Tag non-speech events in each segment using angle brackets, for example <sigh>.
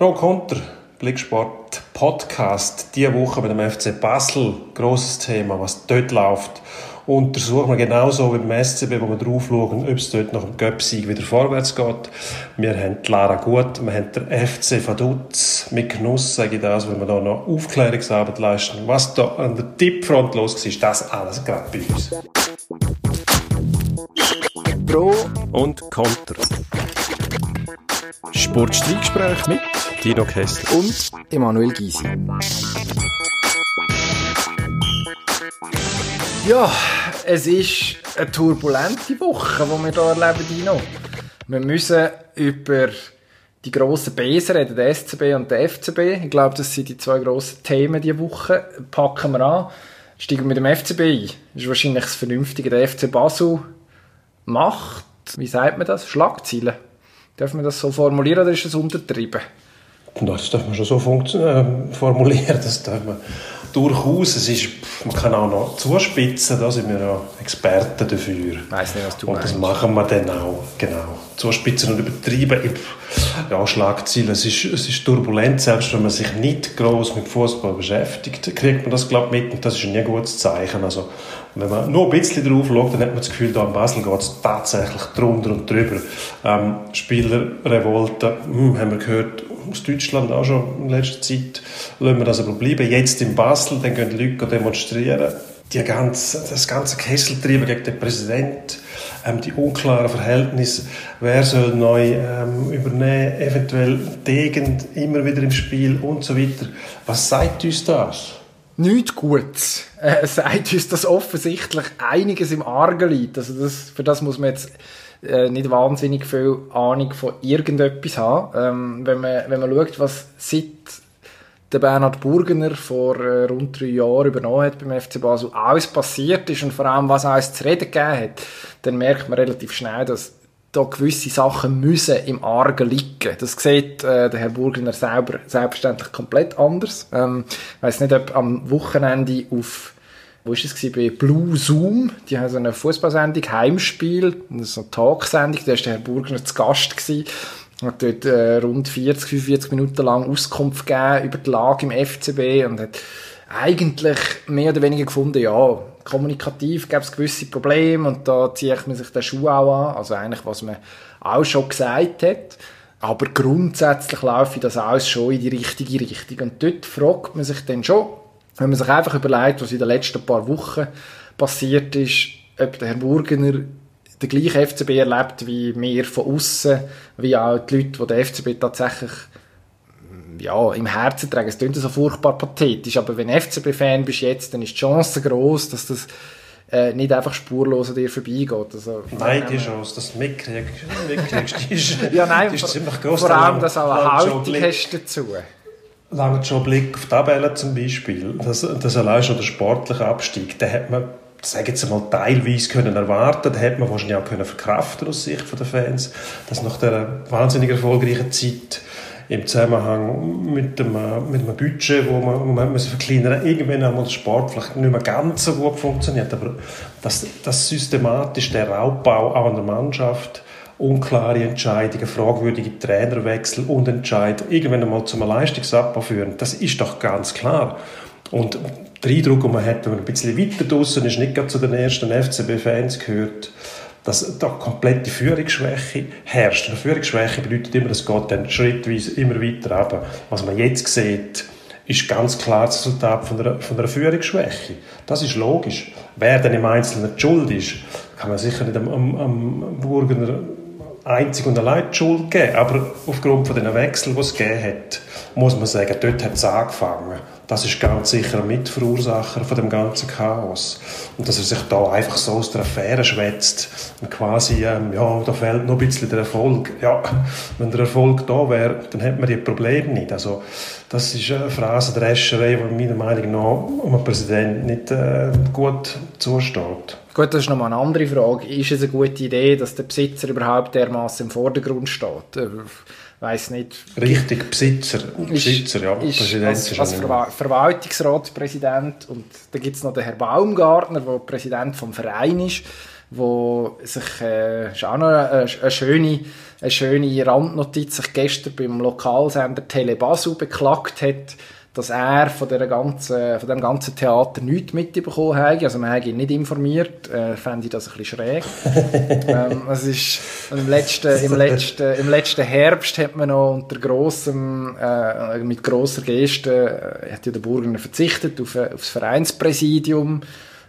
Pro Konter, Blicksport Podcast. Diese Woche mit dem FC Basel. Grosses Thema, was dort läuft. Untersuchen wir genauso wie beim SCB, wo wir drauf schauen, ob es dort nach dem Göpsieg wieder vorwärts geht. Wir haben Lara Gut, wir haben den FC Vaduz. Mit Genuss sage ich das, wenn wir da noch Aufklärungsarbeit leisten. Was da an der Tippfront los war, das alles gerade bei uns. Pro und Konter. Sportstreitgespräch mit Dino Kessler und Emanuel Gysi. Ja, es ist eine turbulente Woche, die wir hier erleben, Dino. Wir müssen über die grossen Bs reden, der SCB und der FCB. Ich glaube, das sind die zwei grossen Themen diese Woche. Packen wir an. Steigen wir mit dem FCB ein. Das ist wahrscheinlich das Vernünftige. Der FC Basel macht, wie sagt man das, Schlagzeilen. Darf man das so formulieren oder ist das untertrieben? Das darf man schon so äh, formulieren, das darf man durchaus. Es ist, man kann auch noch zuspitzen, da sind wir ja Experten dafür. Ich weiss nicht, was du Und meinst. das machen wir dann auch, genau. Zuspitzen und übertreiben. Ja, Schlagziele, es ist, es ist turbulent, selbst wenn man sich nicht groß mit Fußball beschäftigt, kriegt man das, glaube ich, mit und das ist nie ein gutes Zeichen. Also, wenn man nur ein bisschen drauf schaut, dann hat man das Gefühl, da in Basel geht es tatsächlich drunter und drüber. Ähm, Spielerrevolte, hm, haben wir gehört, aus Deutschland auch schon in letzter Zeit, lassen wir das aber bleiben. Jetzt in Basel, dann gehen die Leute demonstrieren. Die ganze, das ganze Kesseltreiben gegen den Präsidenten, ähm, die unklaren Verhältnisse, wer soll neu ähm, übernehmen, eventuell Degen immer wieder im Spiel und so weiter. Was sagt uns das? Nichts Gutes. Äh, sagt uns, dass offensichtlich einiges im Argen liegt. Also das, für das muss man jetzt äh, nicht wahnsinnig viel Ahnung von irgendetwas haben. Ähm, wenn, man, wenn man schaut, was seit der Bernhard Burgener vor äh, rund drei Jahren übernommen hat beim FC Basel, alles passiert ist und vor allem, was alles zu reden gegeben hat, dann merkt man relativ schnell, dass da gewisse Sachen müssen im Argen liegen. Das sieht äh, der Herr Burgener selber selbstverständlich komplett anders. Ähm, ich weiss nicht, ob am Wochenende auf wo ist es gewesen? bei Blue Zoom, die haben so eine Fußballsendung, Heimspiel, so eine Talksendung, da war der Herr Burgener zu Gast gewesen, hat dort äh, rund 40, 45 Minuten lang Auskunft gegeben über die Lage im FCB und hat eigentlich mehr oder weniger gefunden, ja, kommunikativ gäbe es gewisse Probleme und da zieht man sich den Schuh auch an, also eigentlich, was man auch schon gesagt hat. Aber grundsätzlich laufe das alles schon in die richtige Richtung. Und dort fragt man sich dann schon, wenn man sich einfach überlegt, was in den letzten paar Wochen passiert ist, ob der Herr Burgener den gleichen FCB erlebt wie wir von außen, wie auch die Leute, die den FCB tatsächlich ja, im Herzen tragen. Es klingt so furchtbar pathetisch, aber wenn FCB-Fan bist jetzt, dann ist die Chance groß, dass das äh, nicht einfach spurlos an dir vorbeigeht. Also, Nein, die Chance, dass du mitkriegst, mitkriegst die ist, <laughs> ja, nein, die ist ziemlich groß. vor allem, dass auch eine Haltung Blick- hast dazu. Langt schon Blick auf die Tabelle zum Beispiel. Das, das allein schon der sportliche Abstieg, den hat man, sage jetzt mal, teilweise können erwarten, den hat man wahrscheinlich auch können verkraften aus Sicht der Fans, dass nach der wahnsinnig erfolgreichen Zeit im Zusammenhang mit dem, äh, mit dem Budget, wo man, wo man verkleinern irgendwann einmal der Sport vielleicht nicht mehr ganz so gut funktioniert, aber dass, dass systematisch der Raubbau auch an der Mannschaft unklare Entscheidungen, fragwürdige Trainerwechsel und Entscheid irgendwann einmal zum Leistungsabbau führen. Das ist doch ganz klar. Und der Eindruck, den man hat, wenn man ein bisschen weiter draußen ist, nicht gerade zu den ersten FCB-Fans gehört, dass da komplette Führungsschwäche herrscht. Eine Führungsschwäche bedeutet immer, es geht dann schrittweise immer weiter runter. Was man jetzt sieht, ist ganz klar das Resultat von einer, von einer Führungsschwäche. Das ist logisch. Wer dann im Einzelnen die schuld ist, kann man sicher nicht am, am, am Burgener einzig und allein die Schuld geben. Aber aufgrund von den Wechseln, die es gegeben hat, muss man sagen, dort hat es angefangen. Das ist ganz sicher ein Mitverursacher von dem ganzen Chaos. Und dass er sich da einfach so aus der Affäre schwätzt und quasi, ähm, ja, da fehlt noch ein bisschen der Erfolg. Ja, <laughs> wenn der Erfolg da wäre, dann hätte man die Probleme nicht. Also, das ist eine Phrasendrescherei, die meiner Meinung nach einen Präsidenten nicht äh, gut zusteht. Gut, das ist nochmal eine andere Frage. Ist es eine gute Idee, dass der Besitzer überhaupt dermaßen im Vordergrund steht? Weiß nicht. Richtig, Besitzer. Besitzer, ja. Ist Präsident als, ist als Verwa Verwaltungsratspräsident und da gibt es noch den Herrn Baumgartner, der Präsident vom Verein ist. wo sich, äh, ist auch noch eine, eine, schöne, eine schöne Randnotiz, sich gestern beim Lokalsender Tele Basel beklagt hat, dass er von, der ganzen, von dem ganzen Theater nichts mitbekommen hat. Also man hat ihn nicht informiert. Äh, fände ich das ein bisschen schräg. <laughs> ähm, es ist, im, letzten, im, letzten, Im letzten Herbst hat man noch unter grossem, äh, mit grosser Geste, äh, hat ja der Burgener verzichtet auf, auf das Vereinspräsidium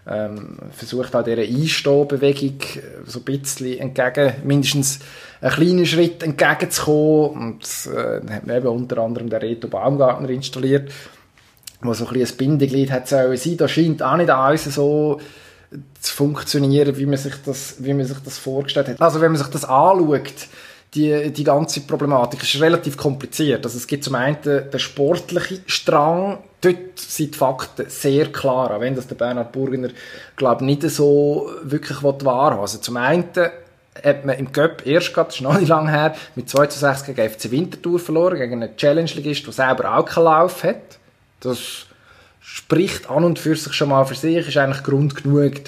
ähm, versucht auch dieser Einstehbewegung so ein bisschen entgegen, mindestens einen kleinen Schritt entgegenzukommen. Und äh, dann hat man eben unter anderem den Reto Baumgartner installiert, wo so ein bisschen ein Bindeglied hat sollen sein. Das scheint auch nicht alles so zu funktionieren, wie man sich das, wie man sich das vorgestellt hat. Also wenn man sich das anschaut, die, die ganze Problematik ist relativ kompliziert. Also es gibt zum einen den sportlichen Strang, dort sind die Fakten sehr klar, auch wenn das der Bernhard Burgener, glaube nicht so wirklich wahrhaben Also zum einen hat man im Cup erst gerade, das ist noch nicht lange her, mit 2 zu 6 gegen FC Winterthur verloren, gegen einen Challenge-Ligist, der selber auch keinen Lauf hat. Das spricht an und für sich schon mal für sich, ist eigentlich Grund genug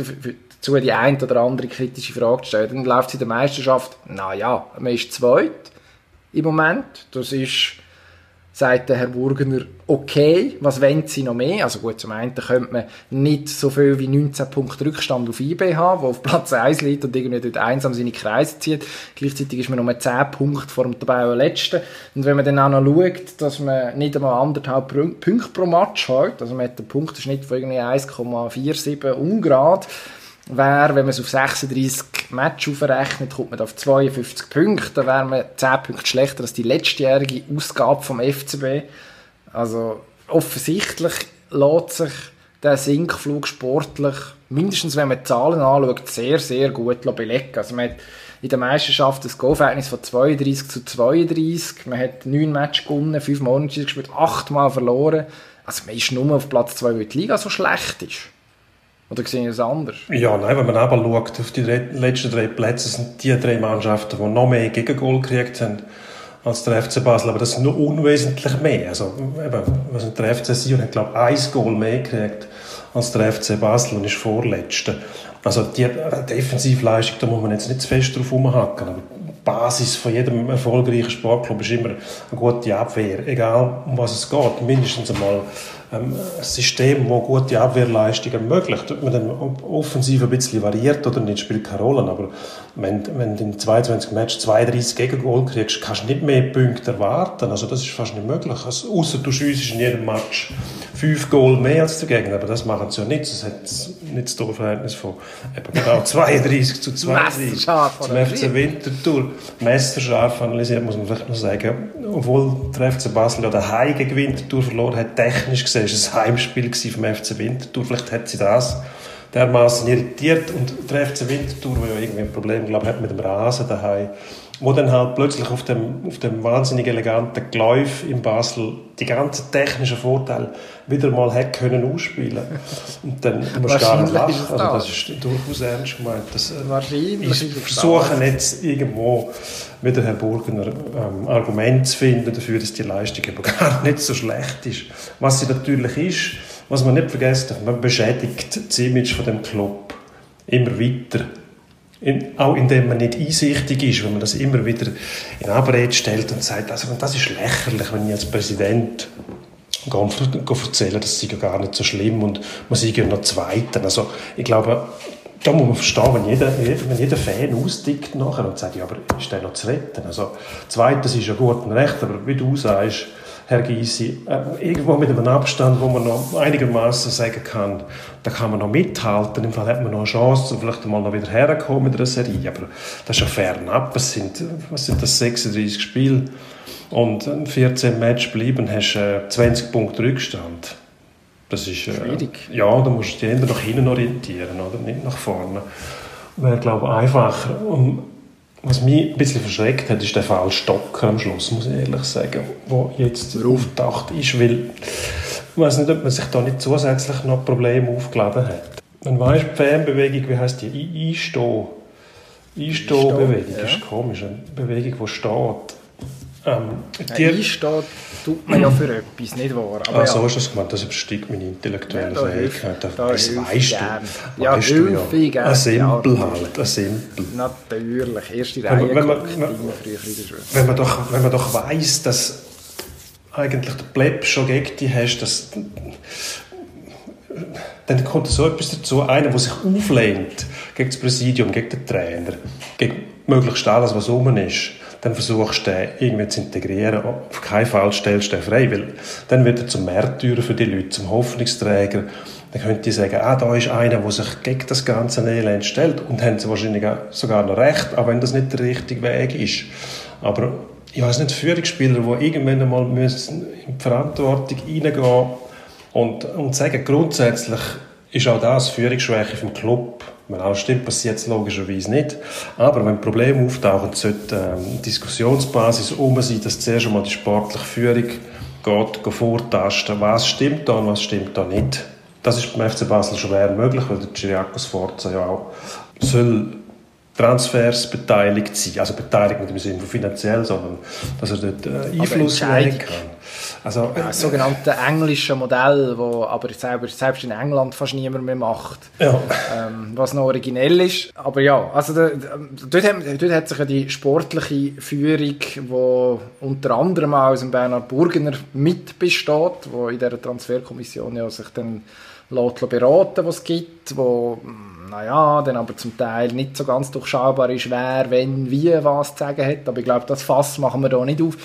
dazu, die ein oder andere kritische Frage zu stellen. Dann läuft es in der Meisterschaft, naja, man ist zweit im Moment, das ist sagt der Herr Burgener, okay, was wollen Sie noch mehr? Also gut, zum einen könnte man nicht so viel wie 19 Punkte Rückstand auf IB haben, wo auf Platz 1 liegt und irgendwie dort einsam seine Kreise zieht. Gleichzeitig ist man nur 10 Punkte vor dem Tabellenletzten. Und wenn man dann auch noch schaut, dass man nicht einmal anderthalb Punkte pro Match hat, also man hat einen Punkteschnitt von irgendwie 1,47 ungrad, wäre, wenn man es auf 36 Matches aufrechnet, kommt man auf 52 Punkte. Da wäre man 10 Punkte schlechter als die letztjährige Ausgabe vom FCB. Also offensichtlich lässt sich der Sinkflug sportlich, mindestens wenn man die Zahlen anschaut, sehr, sehr gut belegen. Also man hat in der Meisterschaft das Go-Verhältnis von 32 zu 32. Man hat 9 Matches gewonnen, 5 Monate gespielt, 8 Mal verloren. Also man ist nur auf Platz 2, weil die Liga so schlecht ist. Oder sehen Sie es anders? Ja, nein, wenn man aber schaut, auf die letzten drei Plätze sind die drei Mannschaften, die noch mehr Gegengol gekriegt haben als der FC Basel, aber das sind nur unwesentlich mehr. Also, eben, also der FC Sion hat, glaube ich, ein Goal mehr gekriegt als der FC Basel und ist Vorletzter. Also die Defensivleistung, da muss man jetzt nicht zu fest drauf rumhacken, aber die Basis von jedem erfolgreichen Sportclub ist immer eine gute Abwehr, egal um was es geht. Mindestens einmal ähm, ein System, das gute Abwehrleistungen ermöglicht. Ob man dann offensiv ein bisschen variiert oder nicht, spielt keine Rolle. Aber wenn, wenn du in 22 Matches 32 Gegengol kriegst, kannst du nicht mehr Punkte erwarten. Also das ist fast nicht möglich. Also, außer du schiessest in jedem Match fünf Goal mehr als der Gegner. Aber das machen sie ja nicht. Das hat nicht das Torverhältnis von eben genau 32 zu 32 zum FC Winterthur. Messerscharf analysiert, muss man vielleicht noch sagen. Obwohl der FC Basel ja daheim gegen Winterthur verloren hat, technisch gesehen es war ein Heimspiel vom FC Winterthur. Vielleicht hat sie das dermaßen irritiert und der FC Winterthur, der ja irgendwie ein Problem glaub, hat mit dem Rasen daheim, wo dann halt plötzlich auf dem, auf dem wahnsinnig eleganten Gläuf in Basel die ganzen technischen Vorteile wieder mal hat können ausspielen und dann <laughs> musst du gar nicht lachen. Also das ist durchaus ernst gemeint. Das, äh, Wahrscheinlich ich versuche jetzt irgendwo mit Herrn Burgener ähm, Argument zu finden dafür, dass die Leistung aber <laughs> gar nicht so schlecht ist. Was sie natürlich ist, was man nicht vergessen darf, man beschädigt das Image von dem Club immer weiter. In, auch indem man nicht einsichtig ist, wenn man das immer wieder in Abrede stellt und sagt, also das ist lächerlich, wenn ich als Präsident erzählen, das sei ja gar nicht so schlimm und man sei ja noch Zweiter. Also ich glaube, da muss man verstehen, wenn jeder, wenn jeder Fan ausdickt nachher und sagt, ja, aber ist der noch zu retten? Also Zweitens ist ja gut und recht, aber wie du sagst, Herr Gysi, äh, irgendwo mit einem Abstand, wo man noch einigermaßen sagen kann, da kann man noch mithalten. Im Fall hat man noch eine Chance, vielleicht mal noch wieder herkommen mit einer Serie. Aber das ist ja fernab. Es sind, was sind das, 36 Spiele und 14 Matches bleiben, hast äh, 20 Punkte Rückstand. Das ist, äh, Schwierig. Ja, da musst du dich eher nach hinten orientieren, oder? Nicht nach vorne. Wäre, glaube ich, einfacher. Und was mich ein bisschen verschreckt hat, ist der Fall Stocker am Schluss, muss ich ehrlich sagen, wo jetzt aufgetaucht ist, weil ich weiß nicht, ob man sich da nicht zusätzlich noch Probleme aufgeladen hat. Man weiß, die Fanbewegung, wie heißt die? Einstehen. Einstehen-Bewegung ja. ist komisch. Eine Bewegung, die steht. Ähm, die, Einstehen tut man ja für etwas, nicht wahr? Aber ah, so ja. ist das gemeint, das übersteigt meine intellektuelle ja, Fähigkeit. Das weißt du. Ja, hilfe gern. Ein Simpel halt, ein Simpel. Natürlich, erste Reihe wenn man, wenn man, wenn man doch, wenn man doch weiss, dass eigentlich der Pleb schon gegen dich hast, dass dann kommt so etwas dazu, einer, der sich auflehnt gegen das Präsidium, gegen den Trainer, gegen möglichst alles, was rum ist, dann versuchst du den irgendwie zu integrieren. Auf keinen Fall stellst du den frei, weil dann wird er zum Märtyrer für die Leute, zum Hoffnungsträger. Dann könnte ich sagen, ah, da ist einer, der sich gegen das ganze Elend stellt und haben sie wahrscheinlich sogar noch recht, auch wenn das nicht der richtige Weg ist. Aber ich weiß nicht, Führungsspieler, die irgendwann einmal müssen in die Verantwortung reingehen und, und sagen, grundsätzlich ist auch das Führungsschwäche vom Club. Alles stimmt, passiert es logischerweise nicht. Aber wenn Probleme auftauchen, sollte ähm, Diskussionsbasis um sein, dass zuerst einmal die sportliche Führung geht, vortasten, was stimmt da und was stimmt da nicht. Das ist beim FC Basel schwer möglich, weil der Giriakos Forza ja auch soll Transfers beteiligt sein. Also beteiligt nicht im Sinne von finanziell, sondern dass er dort äh, Einfluss nehmen kann. Also, ja, das sogenannte englische Modell, wo aber selber, selbst in England fast niemand mehr macht. Ja. Ähm, was noch originell ist. Aber ja, also da, dort, hat, dort hat sich ja die sportliche Führung, die unter anderem auch aus dem Bernhard Burgener mitbesteht, wo in dieser Transferkommission ja sich dann beraten was es gibt, wo naja, dann aber zum Teil nicht so ganz durchschaubar ist, wer, wenn, wie was zu sagen hat. Aber ich glaube, das Fass machen wir da nicht auf.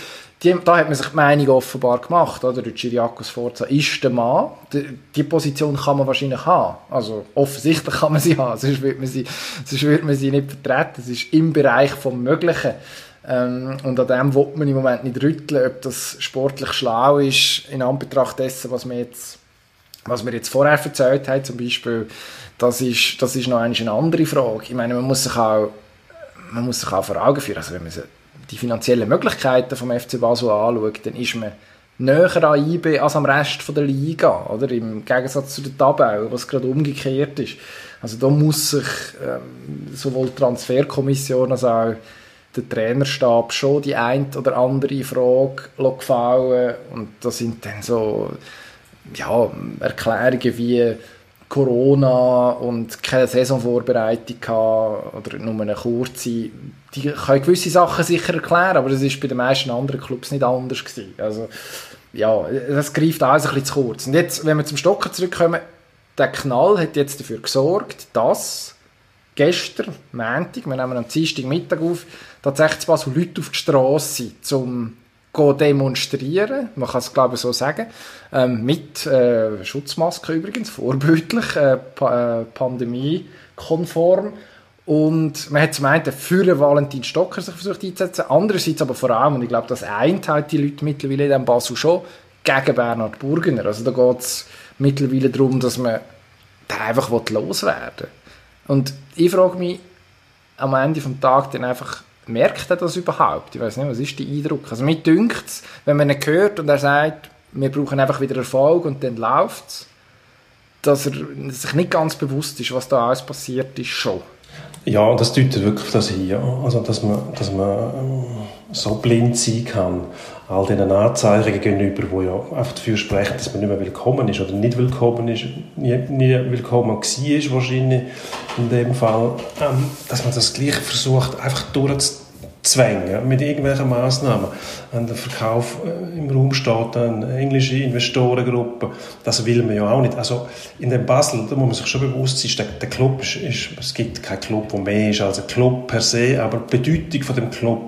Die, da hat man sich die Meinung offenbar gemacht, oder? Der Chiriakos Forza ist der Mann. Die, die, Position kann man wahrscheinlich haben. Also, offensichtlich kann man sie haben. <laughs> Sonst würde man sie, sonst würde man sie nicht vertreten. Es ist im Bereich vom Möglichen. Ähm, und an dem will man im Moment nicht rütteln, ob das sportlich schlau ist, in Anbetracht dessen, was wir jetzt, was wir jetzt vorher erzählt haben, zum Beispiel, das ist, das ist noch eine andere Frage. Ich meine, man muss sich auch, man muss sich auch vor Augen führen, also wenn man die finanziellen Möglichkeiten vom FC Basel anschaut, dann ist man näher an IB als am Rest der Liga, oder? Im Gegensatz zu der Tabelle, was gerade umgekehrt ist. Also da muss sich ähm, sowohl die Transferkommission als auch der Trainerstab schon die ein oder andere Frage gefallen und da sind dann so ja, Erklärungen wie Corona und keine Saisonvorbereitung gehabt, oder nur eine kurze, die können gewisse Sachen sicher erklären, aber das ist bei den meisten anderen Clubs nicht anders gewesen. Also, ja, das greift alles ein bisschen zu kurz. Und jetzt, wenn wir zum Stocken zurückkommen, der Knall hat jetzt dafür gesorgt, dass gestern, Montag, wir nehmen am Dienstag Mittag auf, tatsächlich zwar so Leute auf die Straße zum demonstrieren, man kann es glaube ich so sagen, ähm, mit äh, Schutzmaske übrigens, vorbildlich, äh, pa äh, pandemiekonform. Und man hat zum einen für Valentin Stocker sich versucht einzusetzen, andererseits aber vor allem, und ich glaube, das eint halt die Leute mittlerweile in Basel schon, gegen Bernhard Burgener. Also da geht es mittlerweile darum, dass man den einfach loswerden will. Und ich frage mich am Ende des Tages dann einfach, merkt er das überhaupt? Ich weiß nicht, was ist der Eindruck? Also mir dünkt es, wenn man ihn hört und er sagt, wir brauchen einfach wieder Erfolg und dann läuft es, dass er sich nicht ganz bewusst ist, was da alles passiert ist, schon. Ja, das deutet wirklich das hin, also dass man, dass man ähm, so blind sein kann, all diesen Anzeichen gegenüber, die ja einfach dafür sprechen, dass man nicht mehr willkommen ist oder nicht willkommen ist, nie, nie willkommen war wahrscheinlich in dem Fall, ähm, dass man das gleich versucht, einfach durchzuzwängen mit irgendwelchen Massnahmen. An der Verkauf äh, im Raum steht eine englische Investorengruppe, das will man ja auch nicht. Also in dem Basel, da muss man sich schon bewusst sein, der Club ist, ist, es gibt keinen Club, der mehr ist als ein Club per se, aber die Bedeutung von dem Club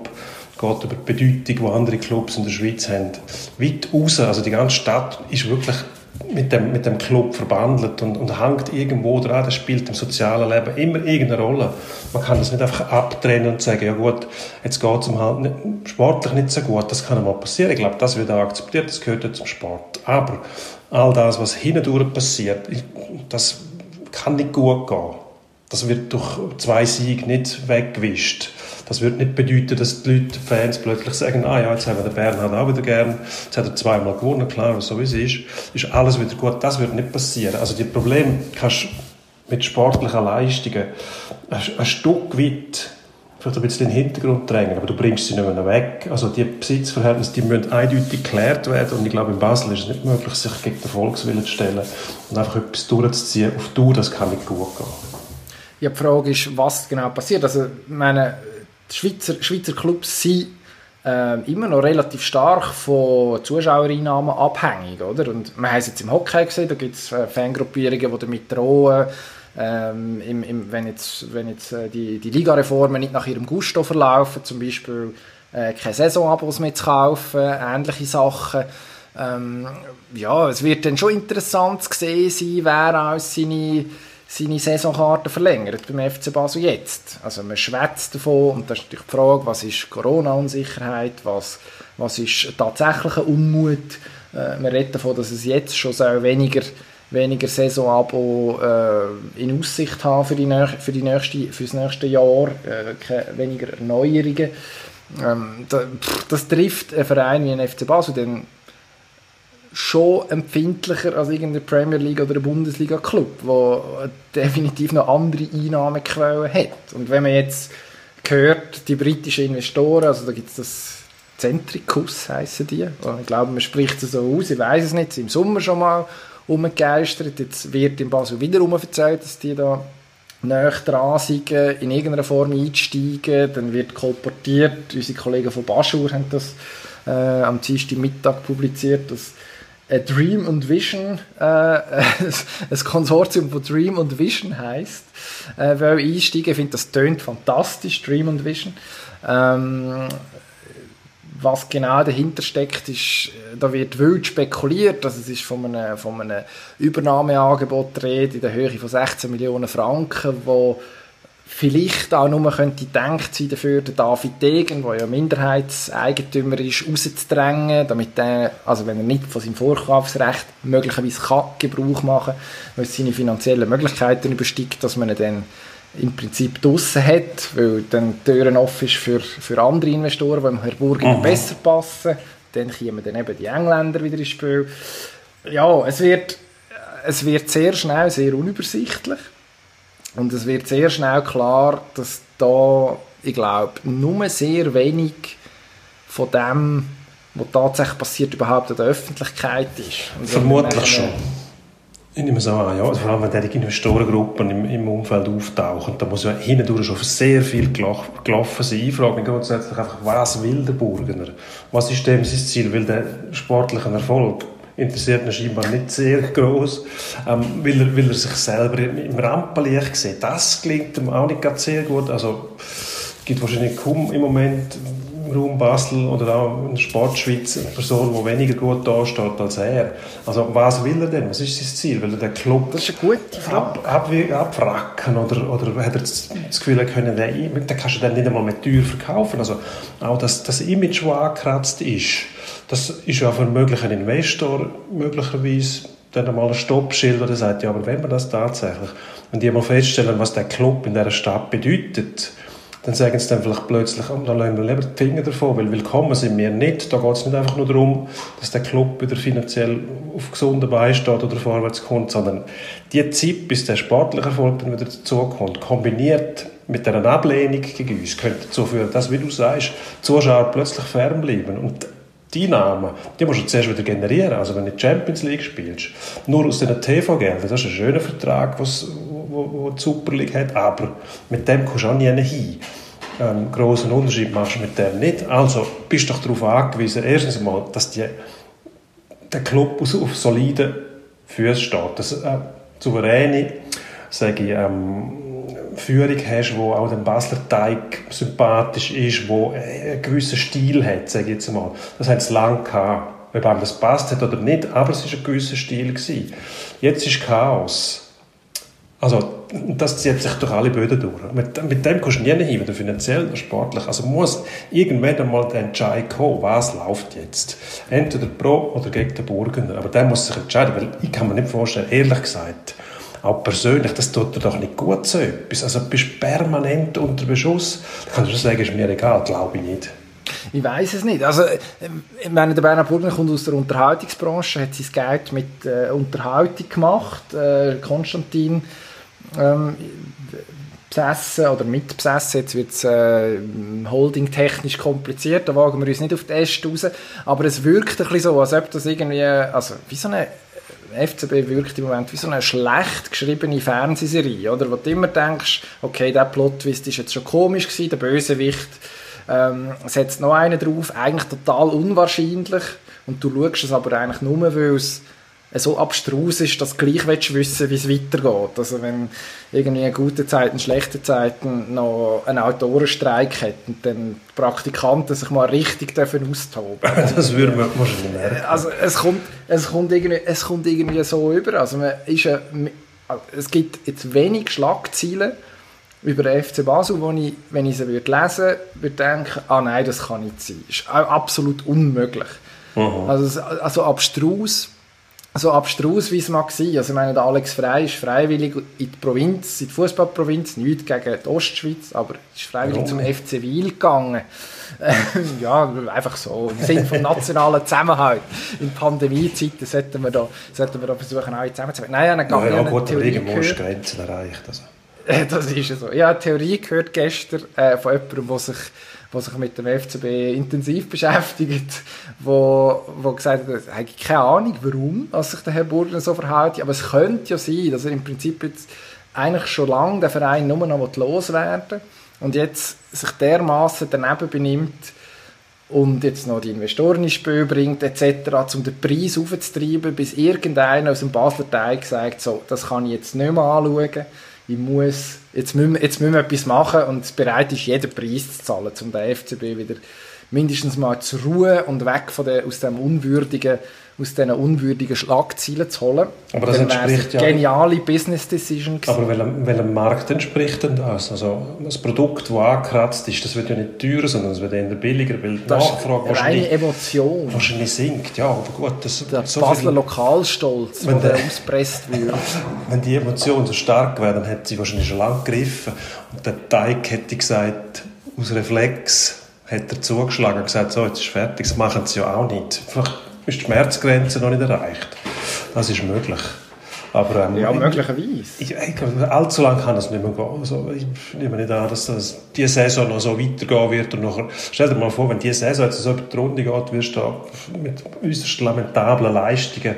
geht über die Bedeutung, die andere Clubs in der Schweiz haben, weit raus. Also die ganze Stadt ist wirklich mit dem, mit dem Club verbandelt und, und hängt irgendwo dran. Das spielt im sozialen Leben immer irgendeine Rolle. Man kann das nicht einfach abtrennen und sagen, ja gut, jetzt geht es ihm halt sportlich nicht so gut. Das kann einmal passieren. Ich glaube, das wird auch akzeptiert. Das gehört ja zum Sport. Aber all das, was hindurch passiert, das kann nicht gut gehen. Das wird durch zwei Siege nicht weggewischt. Das würde nicht bedeuten, dass die Leute, Fans plötzlich sagen, ah ja, jetzt haben wir den Bernhard auch wieder gern, jetzt hat er zweimal gewonnen, klar, so wie es ist, ist alles wieder gut. Das wird nicht passieren. Also die Probleme kannst du mit sportlichen Leistungen ein, Stück weit vielleicht ein bisschen in den Hintergrund drängen, aber du bringst sie nicht mehr weg. Also die Besitzverhältnisse, die müssen eindeutig geklärt werden und ich glaube, in Basel ist es nicht möglich, sich gegen den Volkswillen zu stellen und einfach etwas durchzuziehen auf Dauer, das kann nicht gut gehen. Ja, die Frage ist, was genau passiert. Also, meine, die Schweizer, Schweizer Clubs sind äh, immer noch relativ stark von Zuschauereinnahmen abhängig, oder? Und wir haben es jetzt im Hockey gesehen, da gibt es äh, Fangruppierungen, die damit drohen, ähm, im, im, wenn jetzt, wenn jetzt äh, die, die Ligareformen nicht nach ihrem Gusto verlaufen, zum Beispiel äh, keine Saisonabos mehr zu kaufen, ähnliche Sachen. Ähm, ja, es wird dann schon interessant zu sehen sein, wer aus seine seine Saisonkarte verlängert beim FC Basel jetzt. Also man schwätzt davon und das ist natürlich die Frage, was ist Corona-Unsicherheit, was, was ist tatsächlicher Unmut. Äh, man redet davon, dass es jetzt schon so weniger, weniger Saisonabo äh, in Aussicht haben für, für, für das nächste Jahr, äh, weniger Erneuerungen. Ähm, da, pff, das trifft einen Verein wie ein FC Basel, denn schon empfindlicher als irgendeine Premier League oder ein Bundesliga-Club, der definitiv noch andere Einnahmequellen hat. Und wenn man jetzt hört, die britischen Investoren, also da gibt es das Centricus heißen die, ich glaube, man spricht es so aus, ich weiß es nicht, im Sommer schon mal umgegeistert, jetzt wird in Basel wiederum erzählt, dass die da näher dran sind, in irgendeiner Form einsteigen, dann wird kolportiert, unsere Kollegen von Baschur haben das äh, am Dienstag Mittag publiziert, dass Dream und Vision, äh, <laughs> ein Konsortium von Dream und Vision heißt, äh, weil einsteigen. Ich finde, das tönt fantastisch, Dream und Vision. Ähm, was genau dahinter steckt, ist, da wird wild spekuliert, dass es ist von einem, von einem Übernahmeangebot redet in der Höhe von 16 Millionen Franken, wo vielleicht auch nur könnte gedacht sein dafür, den David Degen, der ja Minderheitseigentümer ist, rauszudrängen, damit er, also wenn er nicht von seinem Vorkaufsrecht möglicherweise kann Gebrauch machen kann, weil es seine finanziellen Möglichkeiten übersteigt, dass man ihn dann im Prinzip draussen hat, weil dann die Türen offen ist für, für andere Investoren, die im Herr Burger mhm. besser passen. Dann kommen dann eben die Engländer wieder ins Spiel. Ja, es wird, es wird sehr schnell sehr unübersichtlich. Und es wird sehr schnell klar, dass da, ich glaube, nur sehr wenig von dem, was tatsächlich passiert, überhaupt in der Öffentlichkeit ist. Und Vermutlich schon. Ich nehme es an, ja. Vor allem, wenn die Investorengruppen im, im Umfeld auftauchen, da muss ja hindurch schon sehr viel gelaufen sein. Ich frage mich grundsätzlich einfach, was will der Burgener? Was ist dem sein Ziel? Will der sportlichen Erfolg? Interessiert ihn scheinbar nicht sehr groß, ähm, weil, er, weil er sich selber im Rampenlicht sieht. Das klingt ihm auch nicht sehr gut. Also es gibt wahrscheinlich kaum im Moment im Raum Basel oder auch in der Sportschweiz eine Person, die weniger gut dasteht als er. Also was will er denn? Was ist sein Ziel? Will er den Club das ist eine gute Frage. Ab, ab, abwracken oder, oder hat er das Gefühl, er können den, den kannst du dann nicht einmal mit teuer verkaufen? Also auch das, das Image, das angekratzt ist, das ist ja für einen möglichen Investor möglicherweise dann einmal ein Stoppschild, der sagt, ja, aber wenn man das tatsächlich, wenn die mal feststellen, was der Club in dieser Stadt bedeutet, dann sagen sie dann vielleicht plötzlich, oh, dann lassen wir lieber die Finger davon, weil willkommen sind wir nicht. Da geht es nicht einfach nur darum, dass der Club wieder finanziell auf gesunden Beinen steht oder vorwärts kommt, sondern die Zeit, bis der sportliche Erfolg dann wieder dazukommt, kombiniert mit einer Ablehnung gegen uns, könnte dazu führen, dass, wie du sagst, Zuschauer plötzlich fernbleiben. Und die Einnahmen, die musst du zuerst wieder generieren. Also wenn du Champions League spielst, nur aus den TV-Geldern, das ist ein schöner Vertrag, was, wo, wo die Super League hat, aber mit dem kommst du auch nie hin. Ähm, großen Unterschied machst du mit dem nicht. Also bist du doch darauf angewiesen, erstens einmal, dass die, der Club auf soliden Füßen steht. Dass äh, souveräne, sage ich, ähm, Führung hast, wo auch dem Basler Teig sympathisch ist, wo einen gewissen Stil hat, sage ich jetzt mal. Das hat es lange gehabt. Ob einem das passt hat oder nicht, aber es war ein gewisser Stil. Gewesen. Jetzt ist Chaos. Also, das zieht sich durch alle Böden durch. Mit, mit dem kommst du nie hin, weder finanziell noch sportlich. Also muss irgendwann einmal der Entscheid kommen, was läuft jetzt. Entweder pro oder gegen den Burgener. Aber der muss sich entscheiden, weil ich kann mir nicht vorstellen, ehrlich gesagt, auch persönlich, das tut dir doch nicht gut so etwas. Also du bist permanent unter Beschuss. Da kannst du sagen, ist mir egal, glaube ich nicht. Ich weiß es nicht. Also, ich meine, der Bernhard Burgner kommt aus der Unterhaltungsbranche, hat sein Geld mit äh, Unterhaltung gemacht. Äh, Konstantin, ähm, besessen oder mitbesessen. Jetzt wird es äh, holding-technisch kompliziert, da wagen wir uns nicht auf die Äste raus. Aber es wirkt ein bisschen so, als ob das irgendwie, also wie so eine FCB wirkt im Moment wie so eine schlecht geschriebene Fernsehserie, oder? Wo du immer denkst, okay, der Plotwist ist jetzt schon komisch gewesen, der Bösewicht ähm, setzt noch einen drauf, eigentlich total unwahrscheinlich und du schaust es aber eigentlich nur, weil es so abstrus ist, dass du gleich willst wissen wie es weitergeht. Also wenn irgendwie gute Zeiten, schlechte Zeiten noch einen Autorenstreik hätten, dann die Praktikanten sich mal richtig dürfen austoben. <laughs> Das würde man wahrscheinlich merken. Also es kommt, es kommt, irgendwie, es kommt irgendwie so über. Also man ist ja, es gibt jetzt wenig Schlagzeilen über den FC Basel, wo ich, wenn ich sie würde lesen würde, würde denken, ah nein, das kann nicht sein. Das ist absolut unmöglich. Mhm. Also, also abstrus so abstrus wie es mag sein. Also ich meine, der Alex Frey ist freiwillig in die Provinz, in die Fußballprovinz, nicht gegen die Ostschweiz, aber ist freiwillig ja. zum FC Wiel gegangen. ja, einfach so, im Sinne von nationalen Zusammenhalt. In Pandemiezeiten sollten wir da, sollten wir da versuchen, alle zusammenzuhalten. Nein, ja, ja gut, aber irgendwo ist Grenzen erreicht. Also. <laughs> das ist ja so. Habe Theorie gehört gestern äh, von jemandem, der sich sich mit dem FCB intensiv beschäftigt, wo, wo gesagt hat, er hat keine Ahnung, warum dass sich der Herr Burger so verhält, aber es könnte ja sein, dass er im Prinzip jetzt eigentlich schon lange den Verein nur noch loswerden und jetzt sich dermaßen daneben benimmt und jetzt noch die Investoren ins Spiel bringt etc., um den Preis aufzutreiben, bis irgendeiner aus dem Basler Teil sagt, so, das kann ich jetzt nicht mehr anschauen ich muss, jetzt müssen, wir, jetzt müssen wir etwas machen und bereit ist, jeden Preis zu zahlen, um den FCB wieder mindestens mal zur Ruhe und weg von der, aus dem unwürdigen aus diesen unwürdigen Schlagzeilen zu holen. Aber das entspricht ja... geniale Business Decision gewesen. Aber welchem, welchem Markt entspricht denn das? Also das Produkt, das angekratzt ist, das wird ja nicht teurer, sondern es wird eher billiger, weil die das Nachfrage wahrscheinlich, Emotion. wahrscheinlich sinkt. Ja, aber gut, das, der so Basler viel, Lokalstolz, wenn der auspresst wird. <laughs> Wenn die Emotion so stark wäre, dann hätte sie wahrscheinlich schon lange gegriffen. Und der Teig hätte gesagt, aus Reflex, hat er zugeschlagen und gesagt, so, jetzt ist fertig, das machen sie ja auch nicht. Vielleicht ist die Schmerzgrenze noch nicht erreicht. Das ist möglich. Aber, ähm, ja, möglicherweise. Ich, ich, allzu lange kann das nicht mehr gehen. Also, ich nehme nicht an, dass das diese Saison noch so weitergehen wird. Und nachher, stell dir mal vor, wenn diese Saison jetzt so über die Runde geht, wirst du mit äußerst lamentablen Leistungen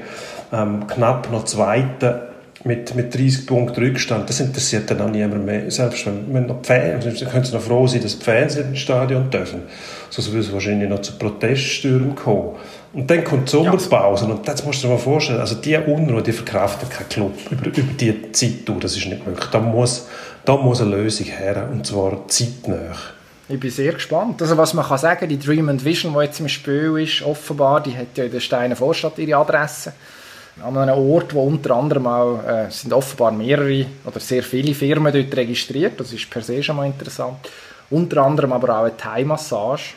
ähm, knapp noch Zweiter mit, mit 30 Punkten Rückstand, das interessiert dann auch niemand mehr. Selbst wenn, wenn noch die Fans, können sie noch froh sein, dass die Fans nicht ins Stadion dürfen. Sonst würde es wahrscheinlich noch zu Proteststürmen kommen. Und dann kommt die Sommerpause. Und das musst du dir mal vorstellen. Also, die Unruhe, die verkraftet kein Club über, über diese Zeit durch. Das ist nicht möglich. Da muss, da muss eine Lösung her. Und zwar zeitnah. Ich bin sehr gespannt. Also was man kann sagen, die Dream and Vision, die jetzt im Spiel ist, offenbar, die hat ja in der Steiner Vorstadt ihre Adresse an einem Ort, wo unter anderem auch, äh, sind offenbar mehrere oder sehr viele Firmen dort registriert. Das ist per se schon mal interessant. Unter anderem aber auch eine Thai-Massage.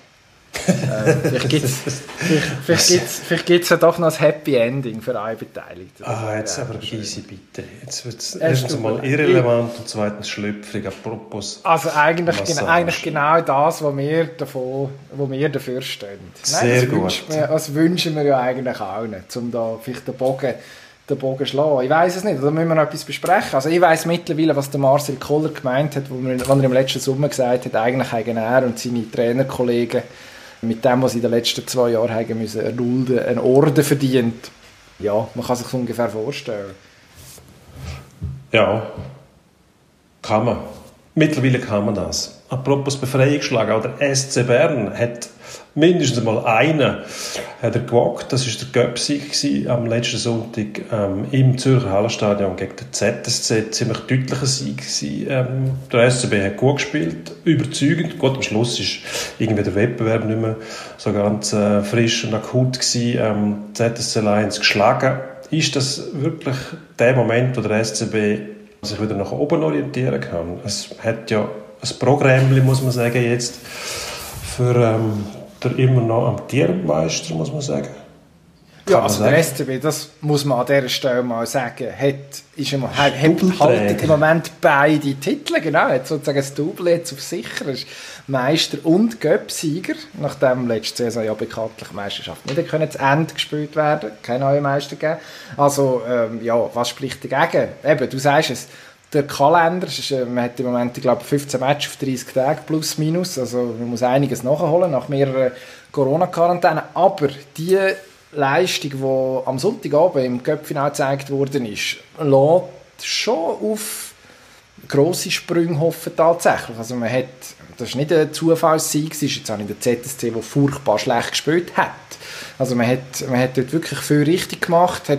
Äh, vielleicht gibt es <laughs> vielleicht, vielleicht gibt's, ja doch noch ein Happy Ending für alle Beteiligten. Ah, jetzt aber easy bitte. Jetzt wird es erstens mal irrelevant und zweitens schlüpfrig. Apropos. Also eigentlich, genau, eigentlich genau das, was wir, davon, wo wir dafür stehen. Nein, Sehr das gut. Wir, das wünschen wir ja eigentlich auch nicht, um da vielleicht den Bogen den Bogen schlagen. Ich weiß es nicht, da müssen wir noch etwas besprechen. Also ich weiß mittlerweile, was der Marcel Koller gemeint hat, wo er, er im letzten Sommer gesagt hat, eigentlich haben er und seine Trainerkollegen mit dem, was sie in den letzten zwei Jahren haben müssen erdulden, einen Orden verdient. Ja, man kann sich das ungefähr vorstellen. Ja, kann man. Mittlerweile kann man das. Apropos Befreiungsschlag, auch der SC Bern hat mindestens mal einen hat er gewagt. Das war der Göpsieg am letzten Sonntag ähm, im Zürcher Hallenstadion gegen den ZSC. Ziemlich deutlicher Sieg. Ähm, der SCB hat gut gespielt, überzeugend. Gut, am Schluss ist irgendwie der Wettbewerb nicht mehr so ganz äh, frisch und akut gewesen. Ähm, ZSC Lions geschlagen. Ist das wirklich der Moment, wo der SCB sich wieder nach oben orientieren kann? Es hat ja ein Programm, muss man sagen, jetzt für ähm, der immer noch amtierende Meister, muss man sagen. ja, also der SCB, das muss man an dieser Stelle mal sagen, hat, ist immer, hat, haltet im Moment beide Titel, genau, hat sozusagen das Double jetzt auf sicher, ist Meister und Göpsieger, nachdem letzte Saison ja bekanntlich Meisterschaft nicht können zu Ende gespielt werden, kein neuer Meister gegeben. Also, ähm, ja, was spricht dagegen? Eben, du sagst es, der Kalender, ist, äh, man hat im Moment, ich glaube, 15 Matches auf 30 Tage plus minus, also man muss einiges nachholen nach mehreren Corona-Quarantänen, aber die Leistung, die am Sonntagabend im Köpfinal gezeigt worden ist, lässt schon auf grosse Sprünge hoffen tatsächlich. Also man hat, das ist nicht ein Zufallssieg, es ist jetzt auch nicht der ZSC, der furchtbar schlecht gespielt hat. Also man hat, man hat dort wirklich viel richtig gemacht, hat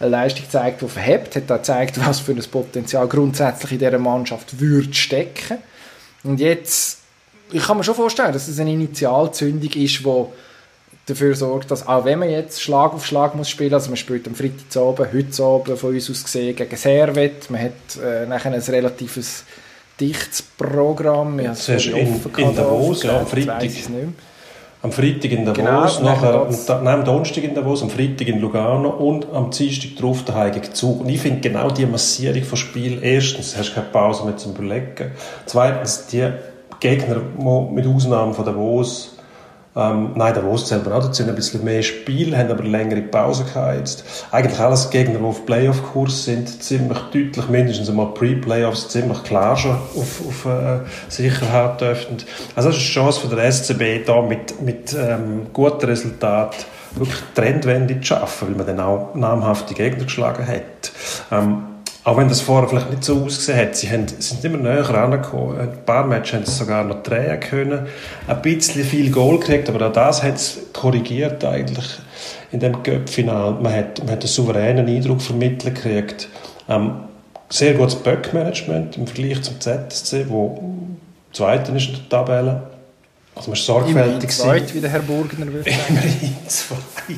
eine Leistung gezeigt, die verhebt, hat auch gezeigt, was für ein Potenzial grundsätzlich in dieser Mannschaft würde stecken. Und jetzt, ich kann mir schon vorstellen, dass es eine Initialzündung ist, die dafür sorgt, dass auch wenn man jetzt Schlag auf Schlag muss spielen, also man spielt am Freitag oben, heute oben von uns aus gesehen gegen Servet, man hat äh, nachher ein relatives dichtes Programm. Ja, Zuerst in, in Davos, ja, am Freitag. Am Freitag in Davos, genau, nachher nein, am Donnerstag in Davos, am Freitag in Lugano und am Dienstag drauf daheim gegen Zug. Und ich finde genau die Massierung von Spiel, erstens hast du keine Pause mehr zum Überlegen, zweitens die Gegner, mit Ausnahme von Davos, ähm, nein, der Wurst selber auch. Sind ein bisschen mehr Spiel, haben aber längere Pause gehabt jetzt. Eigentlich alles Gegner, die auf Playoff-Kurs sind, ziemlich deutlich, mindestens einmal Pre-Playoffs, ziemlich klar schon auf, auf äh, Sicherheit dürften. Also das ist eine Chance für den SCB, da mit, mit ähm, guten Resultaten wirklich Trendwende zu schaffen, weil man dann auch namhafte Gegner geschlagen hat. Ähm, auch wenn das vorher vielleicht nicht so ausgesehen hat, sie haben, sind immer näher rangekommen. Ein paar Matches haben sie sogar noch drehen können. Ein bisschen viel Goal gekriegt, aber auch das hat es korrigiert eigentlich in dem Cup-Final. Man hat, man hat einen souveränen Eindruck vermittelt gekriegt. Ähm, sehr gutes Böckmanagement im Vergleich zum ZSC, wo Zweiter ist in der Tabelle. Also man ist sorgfältig. Immerhin zweit, wie der Herr Burgner <laughs> würde sagen. Immerhin zweit.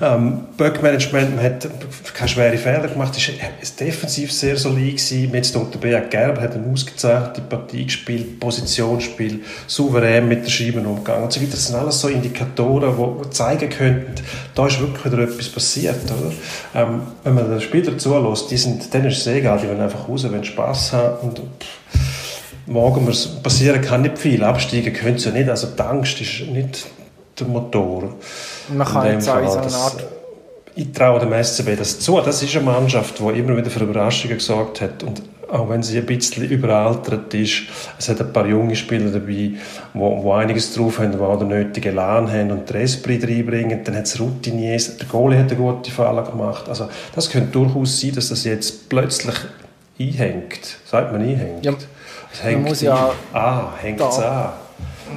Ähm, Böckmanagement, man hat keine schweren Fehler gemacht, ist, ist defensiv sehr solid gewesen. Jetzt unter Beat Gerber hat eine ausgezeichnete Partie gespielt, Positionsspiel, souverän mit der Scheibe umgegangen und so weiter. Das sind alles so Indikatoren, die zeigen könnten, da ist wirklich wieder etwas passiert. Oder? Ähm, wenn man den Spieler zulässt, die sind, denen ist es egal, die wollen einfach raus, wenn Spass haben und morgen passieren kann nicht viel, absteigen können sie ja nicht, also die Angst ist nicht der Motor. Man kann jetzt auch in so eine Art ich traue dem SCB das zu. Das ist eine Mannschaft, die immer wieder für Überraschungen gesorgt hat. Und auch wenn sie ein bisschen überaltert ist, es hat ein paar junge Spieler dabei, wo, wo einiges drauf haben, die auch den nötigen Elan haben und den Esprit reinbringen. Dann hat es Routiniers, der Goalie hat eine gute Falle gemacht. Also das könnte durchaus sein, dass das jetzt plötzlich einhängt. Sagt man einhängt? Ja, es hängt man muss ja ah, hängt es an.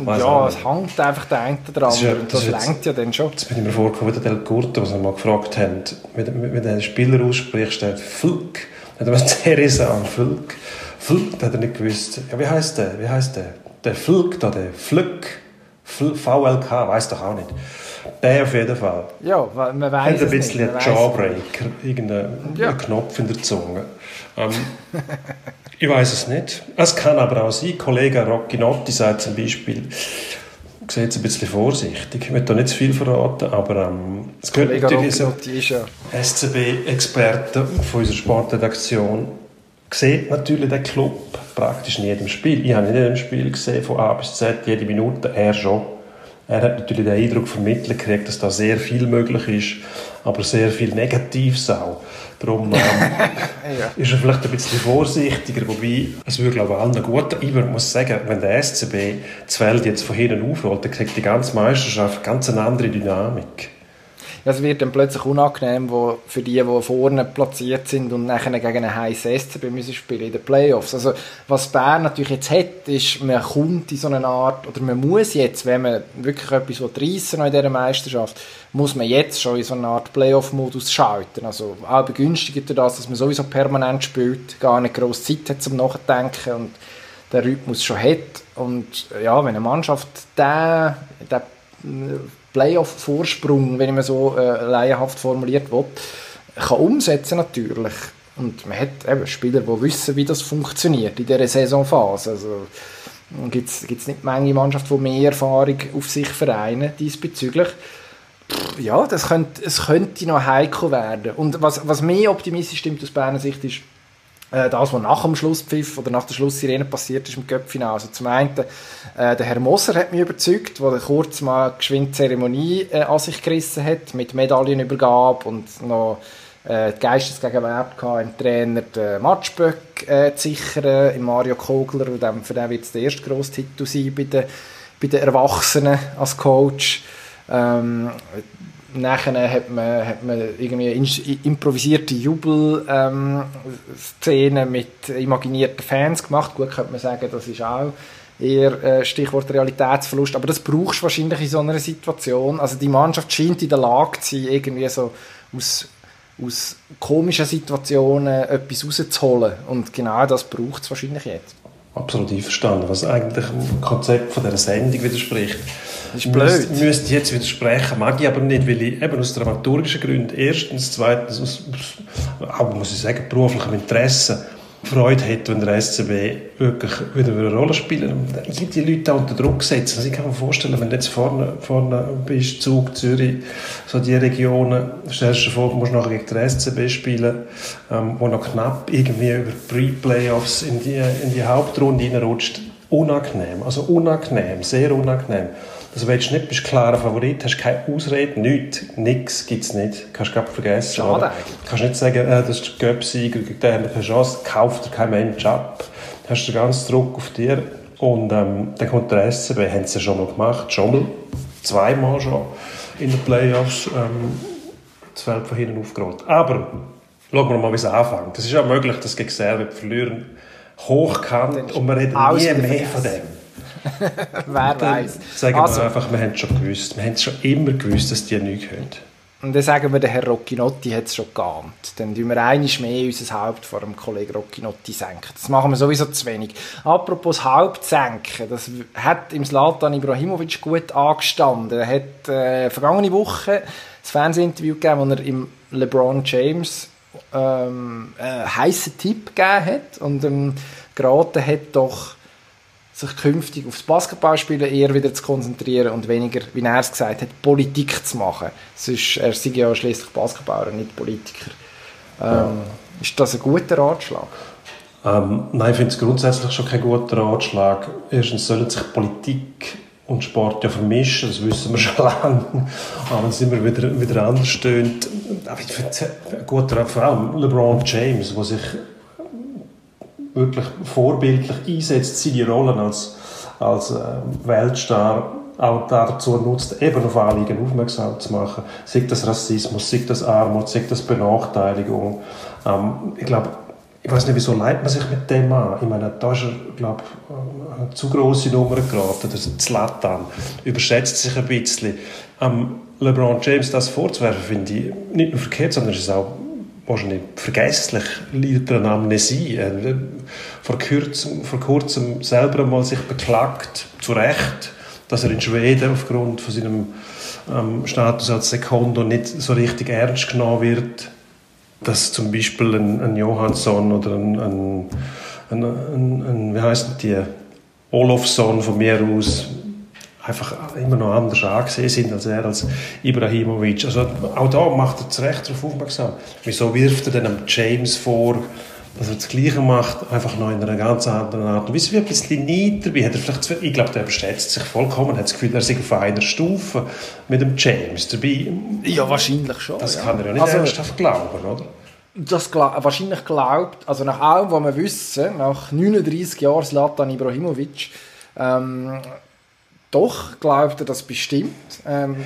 Weiss ja, es hängt einfach der eine dran. Das, ja, das, das lenkt ja dann schon. Jetzt bin ich mir vorgekommen, wie der Del Curto, was wir mal gefragt haben, wenn, wenn der Spieler ausspricht, steht Fulk. Dann hat er <laughs> Theresa an, Fulk. Fulk, hat er nicht gewusst. Ja, wie heißt der? Wie heißt der? Der Fulk da, der Flück. VLK, weiß doch auch nicht. Der auf jeden Fall. Ja, man weiß Hat ein bisschen ein Jawbreaker, irgendeinen ja. Knopf in der Zunge. Ähm, <laughs> Ich weiß es nicht. Es kann aber auch sein. Kollege Rocchi Notti sagt zum Beispiel, ich sehe jetzt ein bisschen vorsichtig, ich möchte da nicht zu viel verraten, aber ähm, es gehört natürlich so ja. SCB-Experte von unserer Sportredaktion sieht natürlich den Club praktisch in jedem Spiel. Ich habe in jedem Spiel gesehen, von A bis Z, jede Minute, er schon. Er hat natürlich den Eindruck vermittelt gekriegt, dass da sehr viel möglich ist, aber sehr viel Negatives auch. Darum ähm, <laughs> ja. ist er vielleicht ein bisschen vorsichtiger, wobei es würde glaube ich allen gut. Ich muss sagen, wenn der SCB das Feld jetzt von hinten aufrollt, dann kriegt die ganze Meisterschaft ganz eine andere Dynamik es wird dann plötzlich unangenehm wo für die, die vorne platziert sind und nachher gegen einen heißen SCB müssen spielen in den Playoffs. Also was Bern natürlich jetzt hat, ist, man kommt in so eine Art, oder man muss jetzt, wenn man wirklich etwas reissen in dieser Meisterschaft, muss man jetzt schon in so eine Art Playoff-Modus schalten. Also auch begünstigt das, dass man sowieso permanent spielt, gar nicht grosse Zeit hat zum Nachdenken und der Rhythmus schon hat. Und ja, wenn eine Mannschaft den, den Playoff-Vorsprung, wenn ich mir so äh, laienhaft formuliert will, kann umsetzen natürlich. Und man hat eben Spieler, die wissen, wie das funktioniert in dieser Saisonphase. Also gibt es nicht Menge Mannschaft, die mehr Erfahrung auf sich vereinen diesbezüglich. Ja, das könnte, es könnte noch heikel werden. Und was, was mehr optimistisch stimmt aus Berner Sicht ist, äh, das, was nach dem Schlusspfiff oder nach der Schlusssirene passiert ist im Köpfinal. Also zum einen, äh, der Herr Moser hat mich überzeugt, der kurz mal geschwind Zeremonie äh, an sich gerissen hat, mit Medaillenübergabe und noch äh, die Geistesgegenwart gehabt, im Trainer den Matschböck äh, zu sichern, im Mario Kogler, und dann, für den wird es der erste grosse Titel sein bei den, bei den Erwachsenen als Coach. Ähm, nachher hat man, hat man irgendwie improvisierte Jubelszenen ähm, mit imaginierten Fans gemacht. Gut, könnte man sagen, das ist auch eher äh, Stichwort Realitätsverlust. Aber das brauchst du wahrscheinlich in so einer Situation. Also die Mannschaft scheint in der Lage zu sein, irgendwie so aus, aus komischen Situationen etwas rauszuholen. Und genau das braucht es wahrscheinlich jetzt. Absolut einverstanden, was eigentlich dem Konzept von dieser Sendung widerspricht. Das ist blöd. Müsste, müsste jetzt widersprechen, mag ich aber nicht, weil ich eben aus dramaturgischen Gründen, erstens, zweitens, aus, auch, muss ich sagen, beruflichem Interesse, Freude hätte, wenn der SCB wirklich wieder eine Rolle spielen und die Leute auch unter Druck setzen. Also ich kann mir vorstellen, wenn du jetzt vorne, vorne bist, Zug, Zürich, so die Regionen, stellst du dir vor, du musst nachher gegen den SCB spielen, ähm, wo noch knapp irgendwie über Pre-Playoffs in die, in die Hauptrunde reinrutscht. Unangenehm, also unangenehm, sehr unangenehm. Also willst du nicht, bist klarer Favorit, hast keine Ausrede, nichts, nichts gibt es nicht. Kannst du vergessen. Schade Kannst nicht sagen, äh, das ist der Göpsieger, gegen den haben wir keine Chance, kauft dir kein Mensch ab. Hast den ganzen Druck auf dir. Und ähm, dann kommt der SCB, haben sie ja schon mal gemacht, schon mal, zweimal schon in den Playoffs, ähm, das Feld von hinten aufgerollt. Aber, schauen wir mal, wie es anfängt. Es ist ja möglich, dass gegen Serbien verlieren, hochkant und wir reden nie mehr von dem. <laughs> Wer weiß. Sagen also, wir einfach, wir haben es schon gewusst. Wir haben es schon immer gewusst, dass die nichts können. Und dann sagen wir, der Herr Roccinotti hat es schon geahnt. Dann tun wir einiges mehr unser Haupt vor dem Kollegen Roccinotti senken. Das machen wir sowieso zu wenig. Apropos Haupt senken, das hat im Slatan Ibrahimovic gut angestanden. Er hat äh, vergangene Woche das Fernsehinterview gegeben, wo er im LeBron James ähm, einen heißen Tipp gegeben hat und ähm, geraten hat, doch sich künftig aufs Basketballspielen eher wieder zu konzentrieren und weniger, wie er es gesagt hat, Politik zu machen. Sonst, er sei ja schließlich Basketballer, nicht Politiker. Ähm, ja. Ist das ein guter Ratschlag? Ähm, nein, ich finde es grundsätzlich schon kein guter Ratschlag. Erstens sollen sich Politik und Sport ja vermischen, das wissen wir <laughs> schon lange. Aber es immer wieder, wieder anders stöhnt. ich finde es ein guter vor allem LeBron James, der sich wirklich vorbildlich einsetzt, seine Rollen als, als äh, Weltstar auch dazu nutzt, eben auf Anliegen aufmerksam zu machen. Sei das Rassismus, sei das Armut, sei das Benachteiligung. Ähm, ich glaube, ich weiß nicht, wieso leitet man sich mit dem an? Ich meine, da ist er, glaube eine zu grosse Nummer geraten. Das Zlatan überschätzt sich ein bisschen. Ähm, LeBron James das vorzuwerfen, finde ich nicht nur verkehrt, sondern es ist auch wahrscheinlich vergesslich leidet an Amnesie. Vor kurzem, vor kurzem selber mal sich beklagt, zu Recht, dass er in Schweden aufgrund von seinem ähm, Status als Sekondo nicht so richtig ernst genommen wird, dass zum Beispiel ein, ein Johansson oder ein, ein, ein, ein wie heißt die, Olofsson von mir aus einfach immer noch anders angesehen sind als er, als Ibrahimovic. Also auch da macht er zu Recht darauf aufmerksam. Wieso wirft er denn James vor, dass er das Gleiche macht, einfach noch in einer ganz anderen Art und Weise, wie ein bisschen Neid dabei. Hat er vielleicht, ich glaube, der überschätzt sich vollkommen, hat das Gefühl, er sei auf einer Stufe mit dem James dabei. Ja, wahrscheinlich schon. Das ja. kann er ja nicht also, ernsthaft glauben, oder? Das glaub, wahrscheinlich glaubt, also nach allem, was wir wissen, nach 39 Jahren Zlatan Ibrahimovic, ähm, doch glaubt er das bestimmt. Ähm,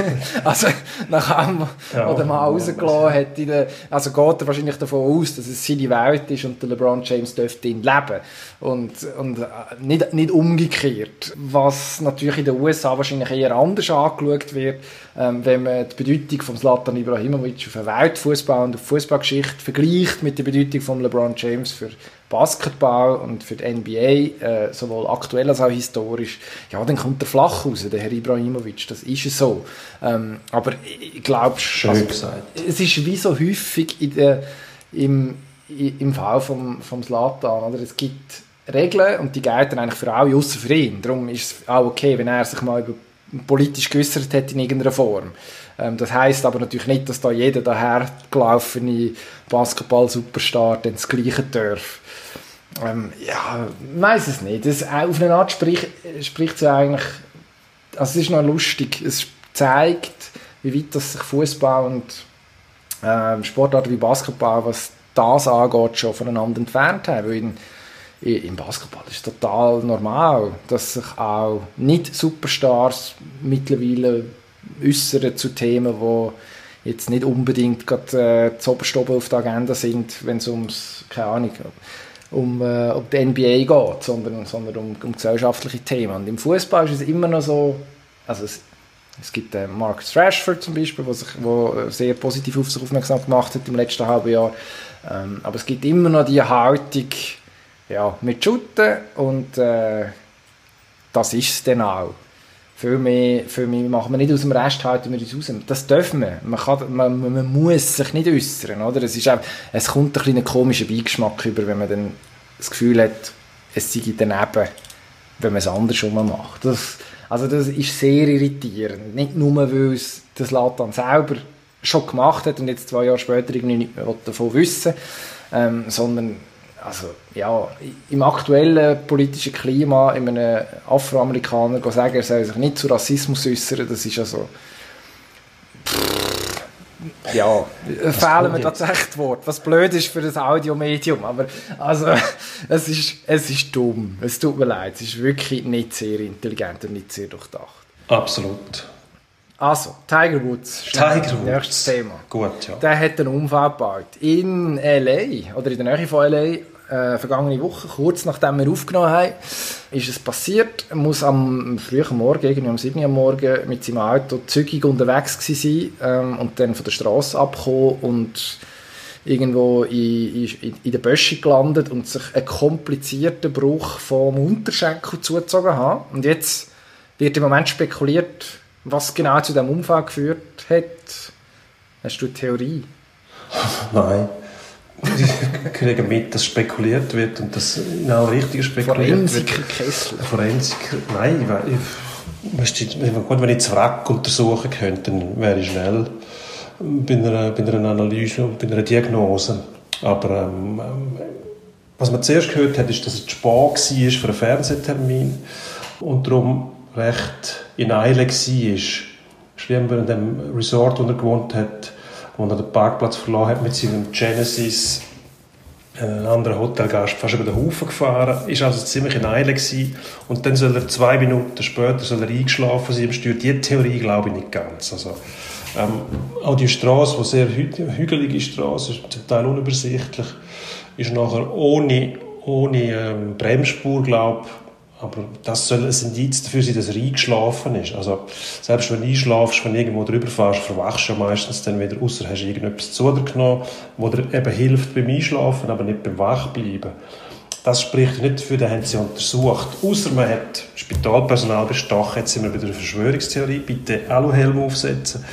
<laughs> also nach ja, was er mal rausgelassen hat, der, also geht er wahrscheinlich davon aus, dass es seine Welt ist und der LeBron James dürfte ihn leben. Und, und äh, nicht, nicht umgekehrt. Was natürlich in den USA wahrscheinlich eher anders angeschaut wird, ähm, wenn man die Bedeutung von Zlatan Ibrahimovic für Weltfußball und Fußballgeschichte vergleicht mit der Bedeutung von LeBron James für Basketball und für die NBA, äh, sowohl aktuell als auch historisch, ja, dann kommt er flach raus, der Herr Ibrahimovic, das ist es so. Ähm, aber ich glaube, also, es ist wie so häufig in der, im, im Fall vom, vom Zlatan, oder? es gibt Regeln und die gelten eigentlich für alle, außer für ihn. Darum ist es auch okay, wenn er sich mal über politisch geäußert hat in irgendeiner Form. Ähm, das heißt aber natürlich nicht, dass da jeder daher gelaufene Basketball-Superstar das Gleiche darf. Ähm, ja, weiß es nicht. Das, auf eine Art spricht, es eigentlich, also es ist noch lustig. Es zeigt, wie weit das sich Fußball und äh, Sportarten wie Basketball, was das angeht, schon voneinander entfernt haben. Weil in, im Basketball ist total normal, dass sich auch nicht Superstars mittlerweile äußern zu Themen, die jetzt nicht unbedingt gerade äh, oben auf der Agenda sind, wenn es ums, keine Ahnung, um, äh, um die NBA geht, sondern, sondern um, um gesellschaftliche Themen. Und im Fußball ist es immer noch so, also es, es gibt äh, Mark Rashford zum Beispiel, der sich, wo sehr positiv auf sich aufmerksam gemacht hat im letzten halben Jahr. Ähm, aber es gibt immer noch die Haltung, ja, mit Shooten und äh, das ist es dann auch. Für mich, für mich machen wir nicht aus dem Rest, halten wir uns raus. Das dürfen wir. Man, kann, man, man muss sich nicht äußern. Oder? Es, ist auch, es kommt ein bisschen komischer Beigeschmack über, wenn man dann das Gefühl hat, es sei daneben, wenn man es andersrum macht. Das, also das ist sehr irritierend. Nicht nur, weil es das Latan selber schon gemacht hat und jetzt zwei Jahre später irgendwie nicht mehr davon wissen ähm, sondern also, ja, im aktuellen politischen Klima in einem Afroamerikaner sagen, er soll sich nicht zu Rassismus äußern, das ist also ja, fehlen mir tatsächlich Wort. Was blöd ist für das Audiomedium, aber also, <laughs> es ist, es ist dumm. Es tut mir leid, es ist wirklich nicht sehr intelligent und nicht sehr durchdacht. Absolut. Also, Tiger Woods. Tiger Woods. Nächstes Thema. Gut, ja. Der hat einen Unfall gebaut. In L.A. oder in der Nähe von L.A. Äh, vergangene Woche, kurz nachdem wir aufgenommen haben, ist es passiert. Er muss am frühen Morgen, irgendwie um 7 Uhr Morgen, mit seinem Auto zügig unterwegs sein ähm, und dann von der Straße abgekommen und irgendwo in, in, in der Bösche gelandet und sich einen komplizierten Bruch vom Unterschenkel zugezogen haben. Und jetzt wird im Moment spekuliert, was genau zu diesem Unfall geführt hat. Hast du eine Theorie? <laughs> Nein. Ich kriege mit, dass spekuliert wird und dass in alle Richtungen spekuliert Forensiker wird. Kessler. Forensiker, nein, ich, ich, gut, wenn ich das Wrack untersuchen könnte, dann wäre ich schnell bei einer, bei einer Analyse und bei einer Diagnose. Aber ähm, was man zuerst gehört hat, ist, dass es zu spät war für einen Fernsehtermin und darum recht in Eile war. Schlimm, in dem Resort, wo er gewohnt hat, wo er den Parkplatz verloren hat mit seinem Genesis, einen anderen Hotelgast fast über den Haufen gefahren, ist also ziemlich in Eile gewesen. und dann soll er zwei Minuten später soll er eingeschlafen sein im Steuer. Diese Theorie glaube ich nicht ganz. Also, ähm, auch die Straße, die sehr hü hügelige Straße ist, zum Teil unübersichtlich, ist nachher ohne, ohne ähm, Bremsspur, glaube ich, aber das soll ein Indiz dafür sein, dass er eingeschlafen ist. Also, selbst wenn du einschlafst, wenn du irgendwo drüber fährst, verwachst du ja meistens dann wieder, außer hast du irgendetwas zu dir genommen, wo dir eben hilft beim Einschlafen, aber nicht beim Wachbleiben. Das spricht nicht dafür, den haben sie untersucht. Außer man hat Spitalpersonal bestochen, jetzt sind wir bei der Verschwörungstheorie, bitte Aluhelm aufsetzen,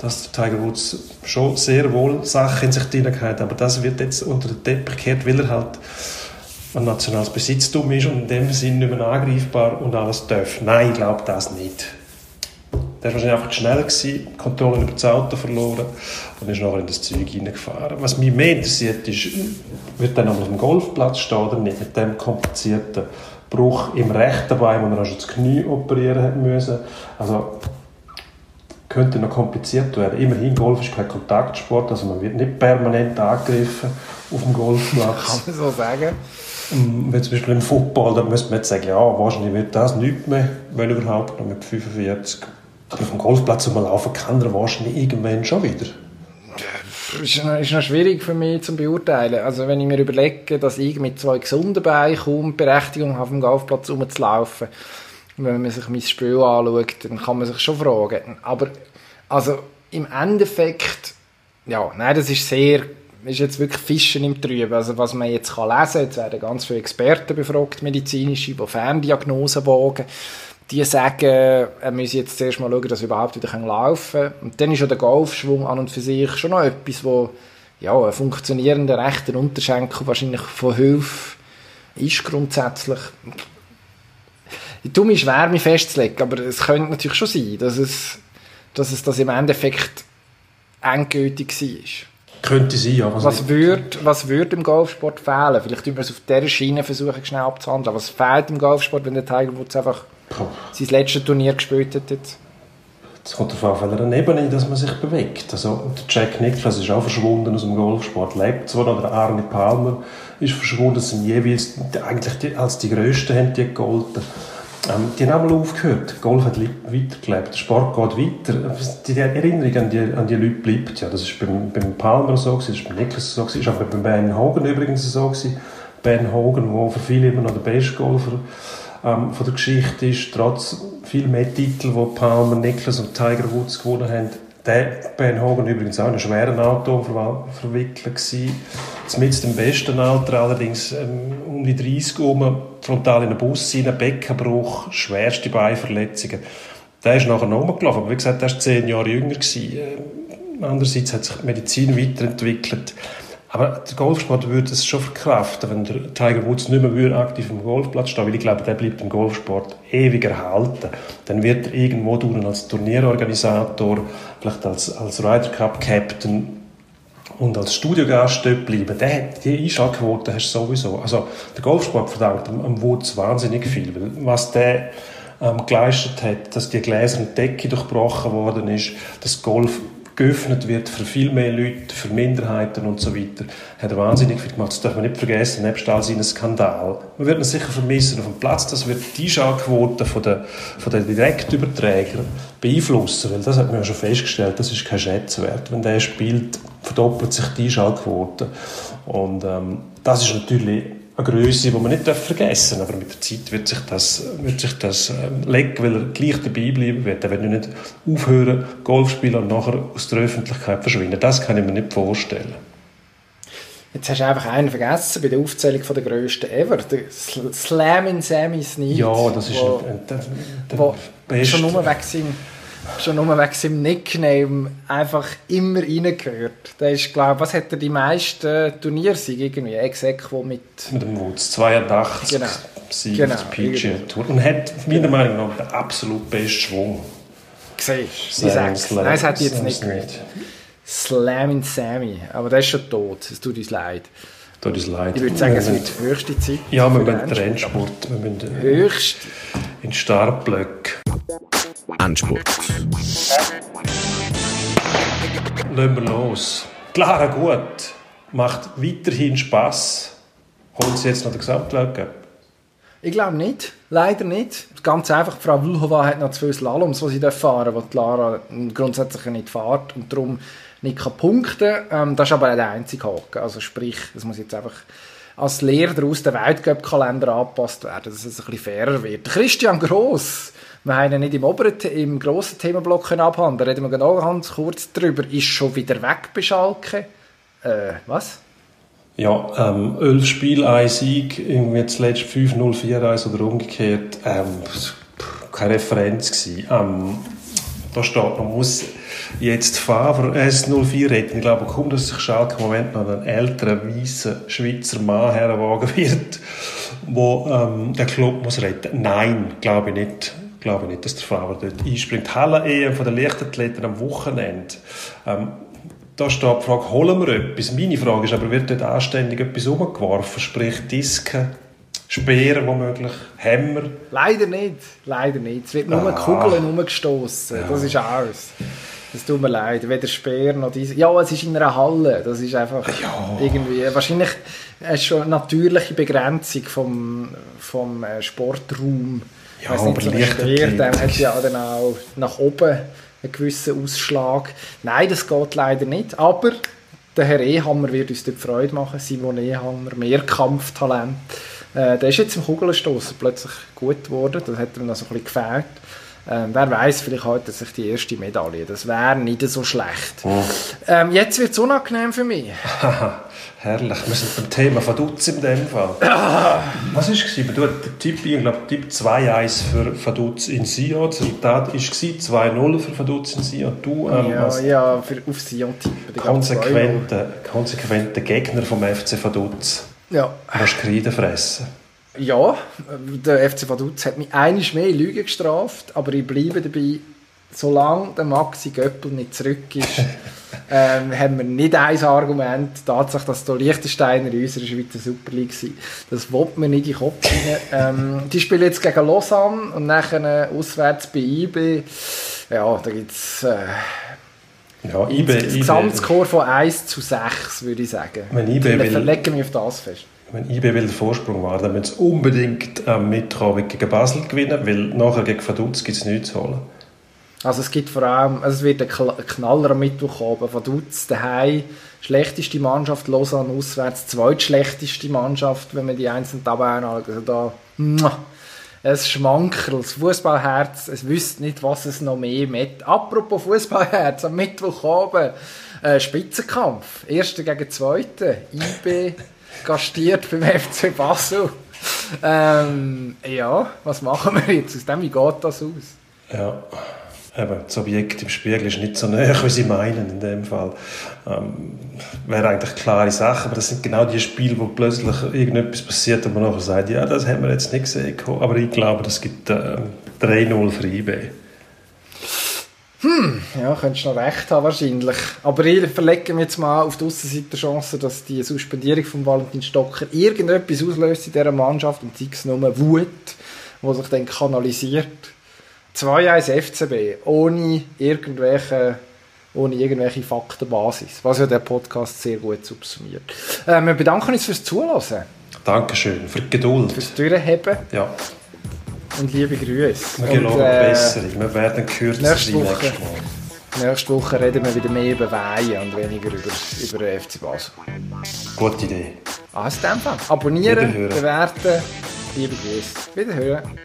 dass der Tiger Woods schon sehr wohl Sachen in sich drin hat, aber das wird jetzt unter den Teppich gekehrt, weil er halt ein nationales Besitztum ist und in dem Sinn nicht mehr angreifbar und alles darf. Nein, ich glaube das nicht. Der war wahrscheinlich einfach schnell, die Kontrolle über das Auto verloren und ist nachher in das Zeug hineingefahren. Was mich mehr interessiert ist, wird er noch auf dem Golfplatz stehen oder nicht, mit dem komplizierten Bruch im rechten Bein, wo er schon das Knie operieren müssen. Also, könnte noch kompliziert werden. Immerhin, Golf ist kein Kontaktsport, also man wird nicht permanent angegriffen auf dem Golfplatz. Kann man so sagen. Wenn zum Beispiel im Football, da müsste man jetzt sagen, ja, wahrscheinlich wird das nicht mehr, wenn überhaupt, noch mit 45. Aber dem Golfplatz mal laufen kann er wahrscheinlich irgendwann schon wieder. Ist noch, ist noch schwierig für mich zu beurteilen. Also wenn ich mir überlege, dass ich mit zwei gesunden Beinen kaum Berechtigung habe, auf dem Golfplatz rumzulaufen, wenn man sich mein Spiel anschaut, dann kann man sich schon fragen. Aber also im Endeffekt, ja, nein, das ist sehr ist jetzt wirklich Fischen im Trüben. Also was man jetzt kann lesen jetzt werden ganz viele Experten befragt, medizinische, die Ferndiagnosen wagen. Die sagen, er müsse jetzt zuerst mal schauen, dass er überhaupt wieder laufen kann. Und dann ist ja der Golfschwung an und für sich schon noch etwas, wo ja, ein funktionierender rechter Unterschenkel wahrscheinlich von Hilfe ist grundsätzlich. Ich tue mir schwer, mich festzulegen, aber es könnte natürlich schon sein, dass es, dass es das im Endeffekt endgültig war. Könnte sein, ja. Was, was würde was würd im Golfsport fehlen? Vielleicht wir es auf dieser Schiene versuchen, schnell abzuhandeln. Was fehlt im Golfsport, wenn der Tiger Woods einfach Puh. sein letztes Turnier gespielt hat? Jetzt? Es kommt darauf an, welcher Ebene dass man sich bewegt. Also, der Jack Nicklaus ist auch verschwunden aus dem Golfsport, lebt zwar noch, der Arne Palmer ist verschwunden, das sind jeweils, eigentlich die, als die Größten haben die gegolten. Ähm, die haben einmal aufgehört. Golf hat weitergelebt, der Sport geht weiter. Die Erinnerung an die, an die Leute bleibt ja. Das war beim, beim Palmer so, das war beim Nicklaus so, das war auch beim Ben Hogan übrigens so. Gewesen. Ben Hogan, der für viele immer noch der beste Golfer ähm, von der Geschichte ist, trotz viel mehr Titel, die Palmer, Nicklaus und Tiger Woods gewonnen haben. Der Ben Hogan übrigens auch in einem schweren Auto verwickelt gewesen. Mit dem besten Alter allerdings ähm, um die 30 herum, frontal in einen Bus rein, Beckenbruch, schwerste Beinverletzungen. Der ist nachher noch rumgelaufen, aber wie gesagt, der war zehn Jahre jünger. Gewesen. Äh, andererseits hat sich die Medizin weiterentwickelt. Aber der Golfsport würde es schon verkraften, wenn der Tiger Woods nicht mehr aktiv im Golfplatz stehen weil ich glaube, der bleibt im Golfsport ewig erhalten. Dann wird er irgendwo durch als Turnierorganisator, vielleicht als, als Ryder Cup Captain und als Studiogast dort bleiben. Der, die Einschaltquote hast du sowieso. Also der Golfsport verdankt am Woods wahnsinnig viel, weil was der ähm, geleistet hat, dass die gläserne Decke durchbrochen worden ist, dass Golf geöffnet wird für viel mehr Leute, für Minderheiten und so weiter, hat wahnsinnig viel gemacht. Das darf man nicht vergessen, nebst all seinen Skandal. Man wird ihn sicher vermissen auf dem Platz, das wird die Einschaltquote von der, von den Direktüberträgern beeinflussen, weil das hat man ja schon festgestellt, das ist kein Schätzwert. Wenn der spielt, verdoppelt sich die Einschaltquote. Und ähm, das ist natürlich eine Größe, die man nicht vergessen darf. Aber mit der Zeit wird sich das, wird sich das ähm, legen, weil er gleich dabei bleiben wird. Er wird nicht aufhören, Golf spielen und nachher aus der Öffentlichkeit verschwinden. Das kann ich mir nicht vorstellen. Jetzt hast du einfach einen vergessen bei der Aufzählung von der grössten ever. Der Slam in Sammy Snead. Ja, das ist wo, ein, der, der, der beste. Schon nur weg seinem, schon nur wegen seinem Nickname einfach immer reingehört. Der ist, glaube was hat er die meisten Turniersiege irgendwie? Exequo mit... Mit dem Woods, 82 genau. Siege genau, auf der PGA Tour. Und hat meiner Meinung nach den absolut besten Schwung. Siehst du. Nein, das hat jetzt nicht gehört. Slam in Sammy. Aber der ist schon tot. Es tut uns leid. Tut uns leid. Ich würde sagen, es wird die höchste Zeit. Ja, wir müssen Rennsport. Wir müssen Höchst. In Startblöcke. Endspurt. Lassen wir los. Klar, gut. Macht weiterhin Spass. Holt sie jetzt noch den Gesamtweltcup? Ich glaube nicht. Leider nicht. Ganz einfach, Frau Vlhova hat noch zwei Slaloms, die sie fahren dürfen, die Lara grundsätzlich nicht fährt und darum nicht kann punkten ähm, Das ist aber der einzige Haken. Also sprich, das muss jetzt einfach als Lehrer daraus der Weltcup-Kalender angepasst werden, dass es ein bisschen fairer wird. Christian Gross wir haben ihn nicht im oberen, im grossen Themenblock abhandeln Da reden wir noch ganz kurz drüber. Ist schon wieder weg bei Schalke? Äh, was? Ja, ähm, elf Spiele, ein Sieg, irgendwie zuletzt 5-0, 4-1 oder umgekehrt. Ähm, keine Referenz gewesen. Ähm, da steht, man muss jetzt Favre S04 retten. Ich glaube kaum, dass sich Schalke im Moment noch einen älteren, weißen Schweizer Mann herwagen wird, der ähm, den Club muss retten. Nein, glaube ich nicht glaube nicht, dass der Favre dort einspringt. Halle-EM von den Leichtathleten am Wochenende. Ähm, da steht die Frage, holen wir etwas? Meine Frage ist aber, wird dort anständig etwas umgeworfen? Sprich Disken, Speeren womöglich, Hämmer? Leider nicht, leider nicht. Es wird nur ah. Kugeln umgestoßen. Ja. Das ist alles. Das tut mir leid, weder Speer noch diese. Ja, es ist in einer Halle. Das ist einfach ja. irgendwie. Wahrscheinlich ist schon eine natürliche Begrenzung vom, vom äh, Sportraum. Ja, weiss nicht, Leichtathletik. Der hat ja dann auch nach oben einen gewissen Ausschlag. Nein, das geht leider nicht. Aber der Herr Ehammer wird uns dort Freude machen. Simon Ehammer, Mehrkampftalent. Äh, der ist jetzt im Kugelstoßen plötzlich gut geworden. Das hat ihm noch so ein bisschen gefällt. Ähm, wer weiß, vielleicht heute sich die erste Medaille. Das wäre nicht so schlecht. Oh. Ähm, jetzt wird es unangenehm für mich. <laughs> Herrlich. Wir sind beim Thema Vaduz in dem Fall. <coughs> Was war es? Du der Tipp, ich glaube, Tipp 2-1 für Vaduz in Sion. Das Resultat war 2-0 für Vaduz in Sion. Du, ähm, ja, ja, für, auf Sion tippen. Konsequenter konsequente Gegner vom FC Vaduz. Ja. Du hast Kreide fressen. Ja, der FC Vaduz hat mich einiges mehr in Lüge gestraft, aber ich bleibe dabei, solange der Maxi Göppel nicht zurück ist, <laughs> ähm, haben wir nicht ein Argument. Die Tatsache, dass der Liechtensteiner in unserer Schweizer Super League sind, das will man nicht in den Kopf rein. Ähm, die spielen jetzt gegen Lausanne und nachher auswärts bei IB. Ja, da gibt es äh, Ja, IB, ein Gesamtscore von 1 zu 6, würde ich sagen. Wenn IB Ich will- verlege mich auf das fest. Wenn IB will den Vorsprung wahren, dann müssen sie unbedingt am Mittwoch gegen Basel gewinnen, weil nachher gegen Vaduz gibt es nichts zu holen. Also es gibt vor allem, also es wird ein Knaller am Mittwoch haben. Von Dutz daheim schlechteste Mannschaft, Lausanne auswärts, zweitschlechteste Mannschaft, wenn man die einzelnen Tabellen anschaut. Also da, ein Schmankerl, das Fußballherz, es wüsste nicht, was es noch mehr mit. Apropos Fußballherz, am Mittwoch oben, äh, Spitzenkampf, Erster gegen Zweiter, IB gastiert beim <laughs> FC Basel. Ähm, ja, was machen wir jetzt aus dem? Wie geht das aus? Ja, eben, das Objekt im Spiegel ist nicht so näher, <laughs> wie sie meinen in dem Fall. Ähm, wäre eigentlich klare Sache, aber das sind genau die Spiele, wo plötzlich irgendetwas passiert und man nachher sagt, ja, das haben wir jetzt nicht gesehen. Aber ich glaube, das gibt äh, 3-0 für IB. Ja, könntest du noch recht haben, wahrscheinlich. Aber ich verlege mich jetzt mal auf die Aussenseite Chance, dass die Suspendierung von Valentin Stocker irgendetwas auslöst in dieser Mannschaft und sei es nur Wut, die sich dann kanalisiert. 2-1 FCB, ohne irgendwelche, ohne irgendwelche Faktenbasis, was ja der Podcast sehr gut subsumiert. Äh, wir bedanken uns fürs Zuhören, Dankeschön für die Geduld. fürs Durchheben Ja, und liebe Grüße. wir noch äh, besser. Wir werden kürzer nächste sein Woche. Nächste Woche reden wir wieder mehr über Weihen und weniger über, über FC Basel. Gute Idee. Also in dem Fall. Abonnieren, bewerten. Liebe Grüße. Wiederhören.